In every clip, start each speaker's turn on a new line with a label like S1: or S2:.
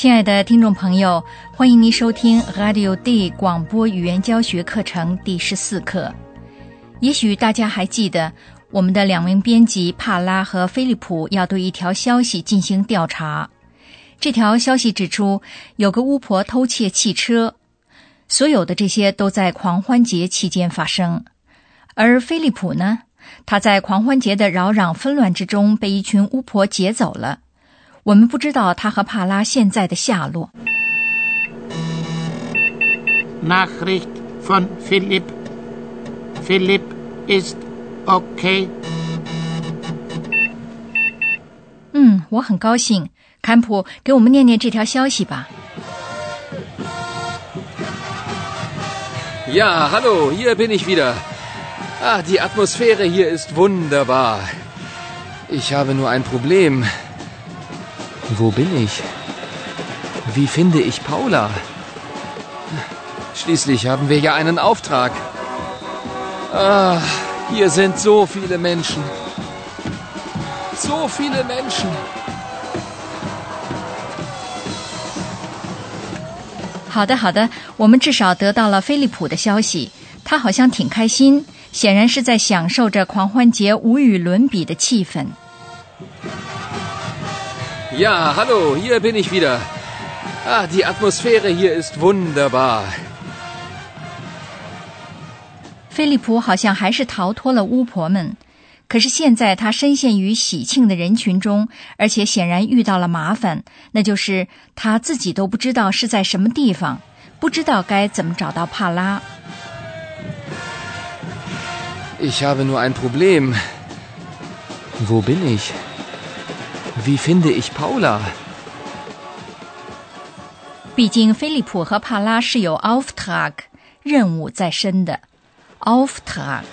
S1: 亲爱的听众朋友，欢迎您收听 Radio D 广播语言教学课程第十四课。也许大家还记得，我们的两名编辑帕拉和菲利普要对一条消息进行调查。这条消息指出，有个巫婆偷窃汽车。所有的这些都在狂欢节期间发生。而菲利普呢，他在狂欢节的扰攘纷乱之中被一群巫婆劫走了。我们不知道他和帕拉现在的下落。
S2: Nachricht von Philipp. Philipp ist okay.
S1: 嗯，我很高兴。坎普，给我们念念这条消息吧。
S3: Ja, hallo, hier bin ich wieder. Ah, die Atmosphäre hier ist wunderbar. Ich habe nur ein Problem. Wo bin ich? Wie finde ich Paula? Schließlich haben wir ja einen Auftrag. Ah, hier sind so viele Menschen. So viele Menschen.
S1: 好的，好的，我们至少得到了菲利普的消息，他好像挺开心，显然是在享受着狂欢节无与伦比的气氛。
S3: Ja, hallo, hier bin ich wieder. Ah, die Atmosphäre hier ist wunderbar.
S1: 菲利普好像还是逃脱了巫婆们，可是现在他深陷于喜庆的人群中，而且显然遇到了麻烦，那就是他自己都不知道是在什么地方，不知道该怎么找到帕拉。
S3: Ich habe nur ein Problem. Wo bin ich? Wie finde ich Paula
S1: 毕竟菲利普和帕拉是有 offtrag 任务在身的。
S3: offtrag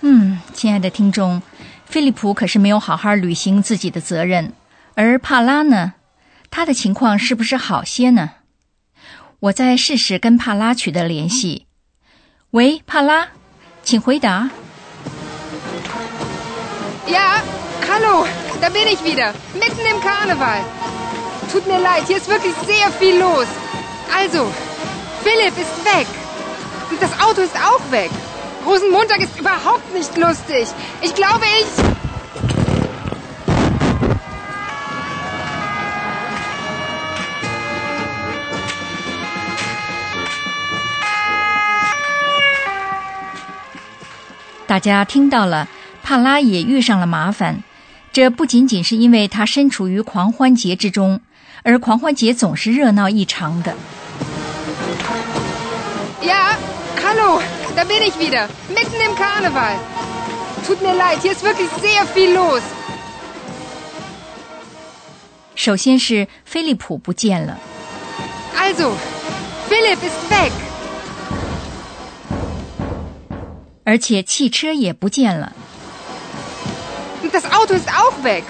S1: 嗯，亲爱的听众，菲利普可是没有好好履行自己的责任，而帕拉呢？他的情况是不是好些呢？我再试试跟帕拉取得联系。喂，帕拉，请回答。
S4: Ja, hallo, da bin ich wieder, mitten im Karneval. Tut mir leid, hier ist wirklich sehr viel los. Also, Philipp ist weg. Und das Auto ist auch weg. Rosenmontag ist überhaupt nicht lustig. Ich glaube, ich...
S1: 大家听到了，帕拉也遇上了麻烦。这不仅仅是因为他身处于狂欢节之中，而狂欢节总是热闹异常的。
S4: Ja, hallo, da bin ich wieder, mitten im Karneval. Tut mir leid, hier ist wirklich sehr viel los.
S1: 首先是菲利普不见了
S4: ，Also, Philipp ist weg.
S1: 而且汽车也不见了。
S4: Das Auto ist auch weg.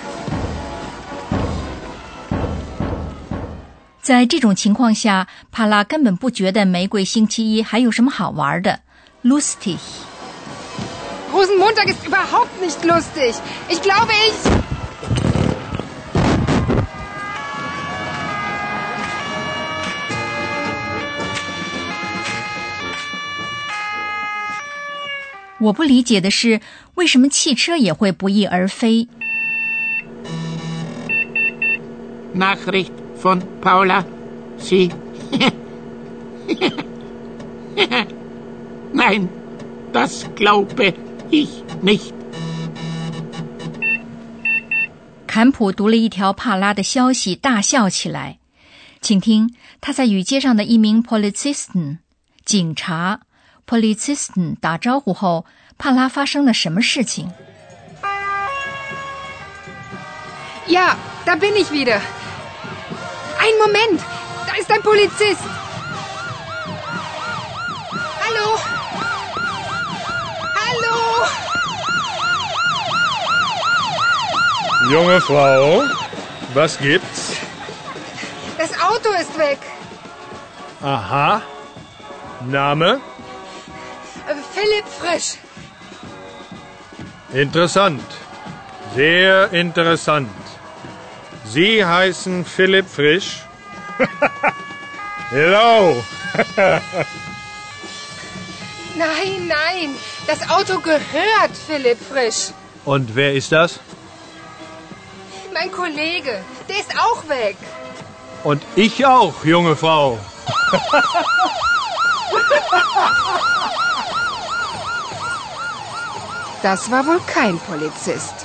S1: 在这种情况下，帕拉根本不觉得玫瑰星期一还有什么好玩的。
S4: Lustig，Rosenmontag ist überhaupt nicht lustig. Ich glaube, ich...
S1: 我不理解的是，为什么汽车也会不翼而飞
S2: ？Nachricht von Paula. Sie. Nein, das glaube ich nicht.
S1: 坎普读了一条帕拉的消息，大笑起来。请听他在与街上的一名 Polizisten 警察 Polizisten 打招呼后，帕拉发生了什么事情？
S4: Ja, da bin ich wieder. Ein Moment! Da ist ein Polizist! Hallo? Hallo?
S5: Junge Frau, was gibt's?
S4: Das Auto ist weg.
S5: Aha. Name?
S4: Philipp Frisch.
S5: Interessant. Sehr interessant. Sie heißen Philipp Frisch? Hello.
S4: Nein, nein. Das Auto gehört Philipp Frisch.
S5: Und wer ist das?
S4: Mein Kollege. Der ist auch weg.
S5: Und ich auch, junge Frau.
S4: Das war wohl kein Polizist.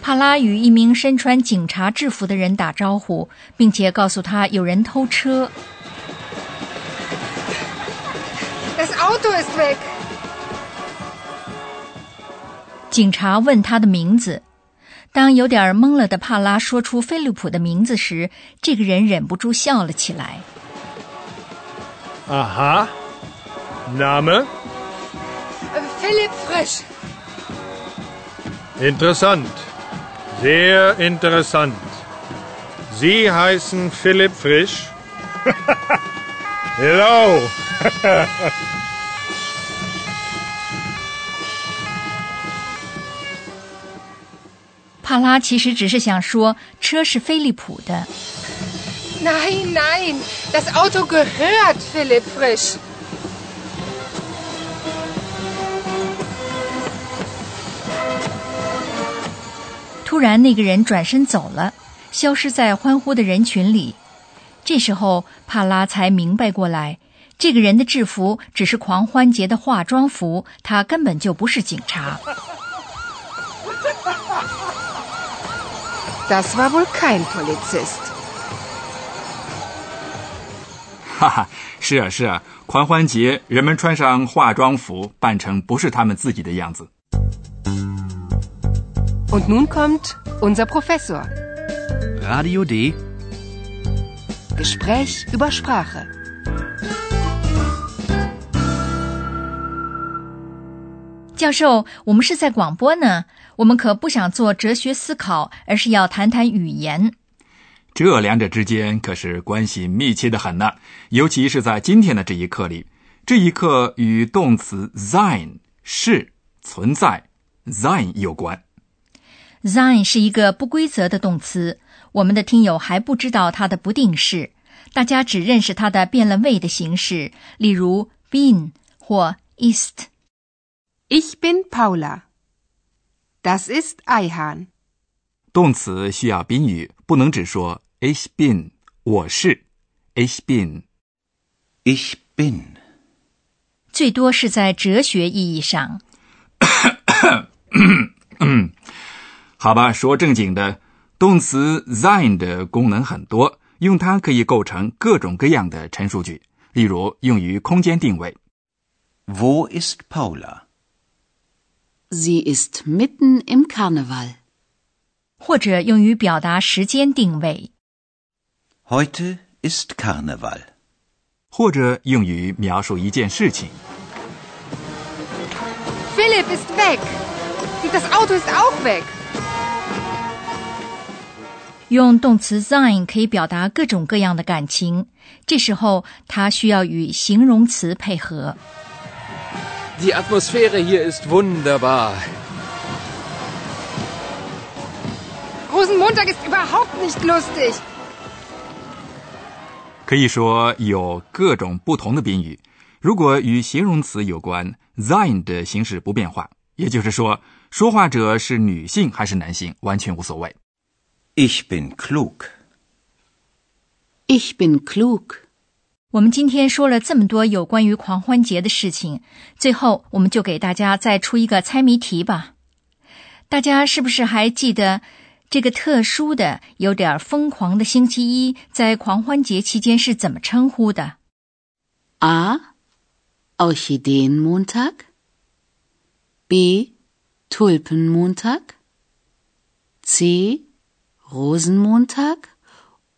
S1: 帕拉与一名身穿警察制服的人打招呼，并且告诉他有人偷车。
S4: Das Auto ist weg.
S1: 警察问他的名字。当有点懵了的帕拉说出菲利普的名字时，这个人忍不住笑了起来。
S5: Aha. Name?
S4: Äh, Philipp Frisch.
S5: Interessant. Sehr interessant. Sie heißen Philipp Frisch? Hello.
S1: 帕拉其实只是想说车是飞利浦的。
S4: Nein, nein. Das Auto gehört Philipp Frisch.
S1: 突然，那个人转身走了，消失在欢呼的人群里。这时候，帕拉才明白过来，这个人的制服只是狂欢节的化妆服，他根本就不是警察。
S4: Das war wohl kein Polizist.
S6: 哈哈，是啊是啊，狂欢节人们穿上化妆服，扮成不是他们自己的样子。
S4: Und nun kommt unser Professor.
S3: Radio D.
S4: Gespräch über Sprache.
S1: 教授，我们是在广播呢，我们可不想做哲学思考，而是要谈谈语言。
S6: 这两者之间可是关系密切的很呢，尤其是在今天的这一课里，这一课与动词 sein 是存在 sein 有关。
S1: Sein 是一个不规则的动词，我们的听友还不知道它的不定式，大家只认识它的变了位的形式，例如 bin 或 ist。
S4: Ich bin Paula. Das ist Eihahn.
S6: 动词需要宾语，不能只说 ich bin 我是 ich bin。
S7: Ich bin.
S1: 最多是在哲学意义上。
S6: 好吧，说正经的，动词 sein 的功能很多，用它可以构成各种各样的陈述句，例如用于空间定位。
S7: Wo ist Paula?
S8: Sie ist mitten im Karneval.
S1: 或者用于表达时间定位
S7: ，Heute ist Karneval.
S6: 或者用于描述一件事情。
S4: Philipp ist weg. Das Auto ist auch weg.
S1: 用动词 sein 可以表达各种各样的感情，这时候它需要与形容词配合。
S3: Die Atmosphäre hier ist wunderbar.
S4: Rosenmontag ist überhaupt nicht lustig.
S6: 可以说有各种不同的宾语。如果与形容词有关，sein 的形式不变化，也就是说，说话者是女性还是男性，完全无所谓。
S7: Ich bin klug.
S8: Ich bin klug.
S1: 我们今天说了这么多有关于狂欢节的事情，最后我们就给大家再出一个猜谜题吧。大家是不是还记得这个特殊的、有点疯狂的星期一，在狂欢节期间是怎么称呼的
S8: ？A. Orchideenmontag. B. Tulpenmontag. C. Rosenmontag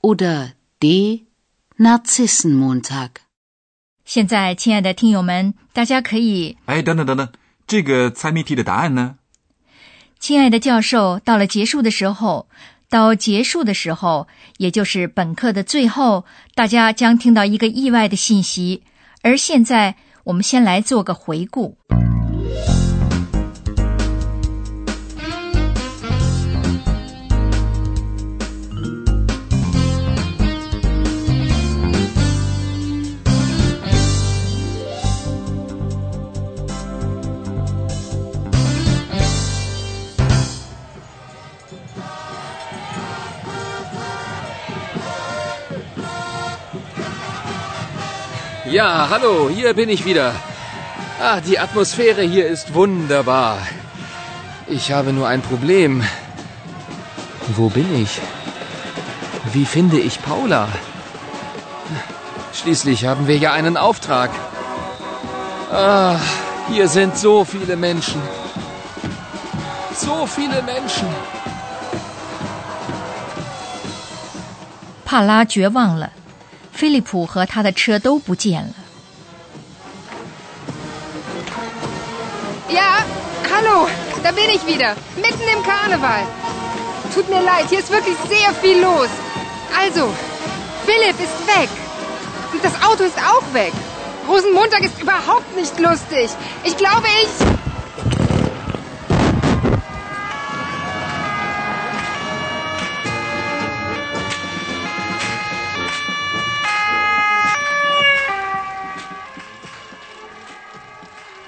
S8: oder D. Narzissenmontag?
S1: 现在，亲爱的听友们，大家可以，
S6: 哎，等等等等，这个猜谜题的答案呢？
S1: 亲爱的教授，到了结束的时候，到结束的时候，也就是本课的最后，大家将听到一个意外的信息。而现在，我们先来做个回顾。
S3: Ja, hallo, hier bin ich wieder. Ah, die Atmosphäre hier ist wunderbar. Ich habe nur ein Problem. Wo bin ich? Wie finde ich Paula? Schließlich haben wir ja einen Auftrag. Ah, hier sind so viele Menschen. So viele Menschen.
S1: 帕拉绝望了， 菲利普和他的车都不见了。
S4: Ja, hallo, da bin ich wieder. Mitten im Karneval. Tut mir leid, hier ist wirklich sehr viel los. Also, Philipp ist weg. Und das Auto ist auch weg. Rosenmontag ist überhaupt nicht lustig. Ich glaube, ich...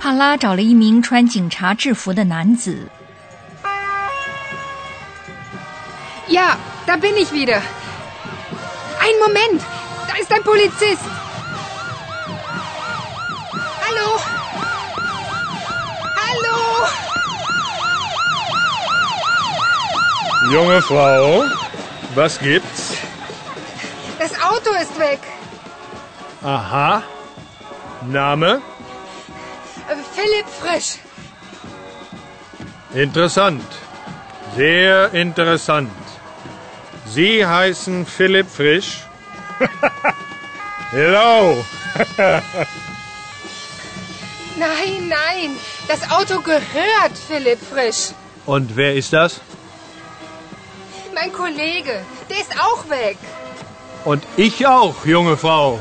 S1: 帕拉找了一名穿警察制服的男子。
S4: Ja, da bin ich wieder. Ein Moment, da ist ein Polizist. Hallo? Hallo?
S5: Junge Frau, was gibt's?
S4: Das Auto ist weg.
S5: Aha. Name?
S4: Philipp Frisch.
S5: Interessant. Sehr interessant. Sie heißen Philipp Frisch? Hello.
S4: Nein, nein, das Auto gehört Philipp Frisch.
S5: Und wer ist das?
S4: Mein Kollege, der ist auch weg.
S5: Und ich auch, junge Frau.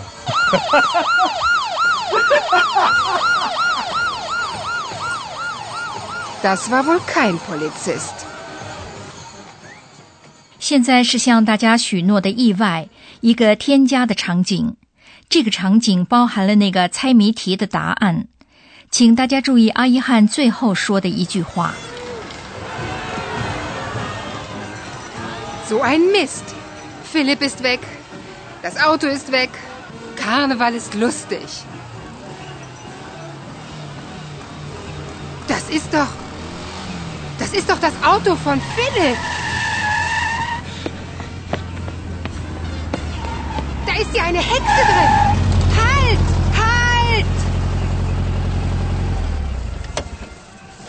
S4: Das war wohl kein Polizist.
S1: 现在是向大家许诺的意外，一个添加的场景。这个场景包含了那个猜谜题的答案。请大家注意阿依汉最后说的一句话。
S4: So ein Mist. Philipp ist weg. Das Auto ist weg. Karneval ist lustig. Das ist doch. Das ist doch das Auto von Philipp. Da ist ja eine Hexe drin. Halt! Halt!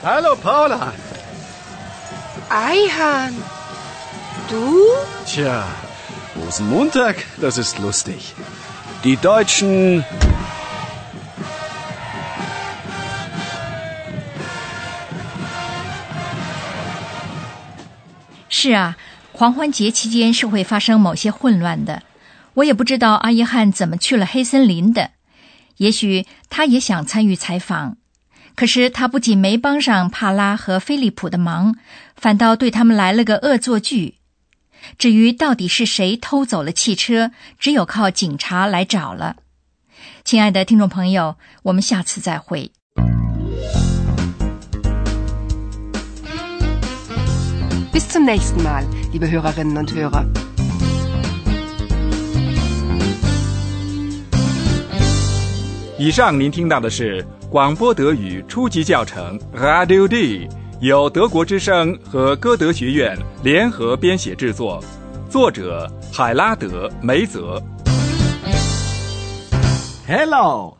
S9: Hallo Paula.
S4: Eihahn. Du?
S9: Tja, Rosenmontag, das ist lustig. Die Deutschen.
S1: 是啊，狂欢节期间是会发生某些混乱的。我也不知道阿依汉怎么去了黑森林的。也许他也想参与采访，可是他不仅没帮上帕拉和菲利普的忙，反倒对他们来了个恶作剧。至于到底是谁偷走了汽车，只有靠警察来找了。亲爱的听众朋友，我们下次再会。
S4: Nächsten Mal, liebe Hörerinnen und Hörer.
S6: 以上您听到的是广播德语初级教程 Radio D，由德国之声和歌德学院联合编写制作，作者海拉德·梅泽。
S9: Hello.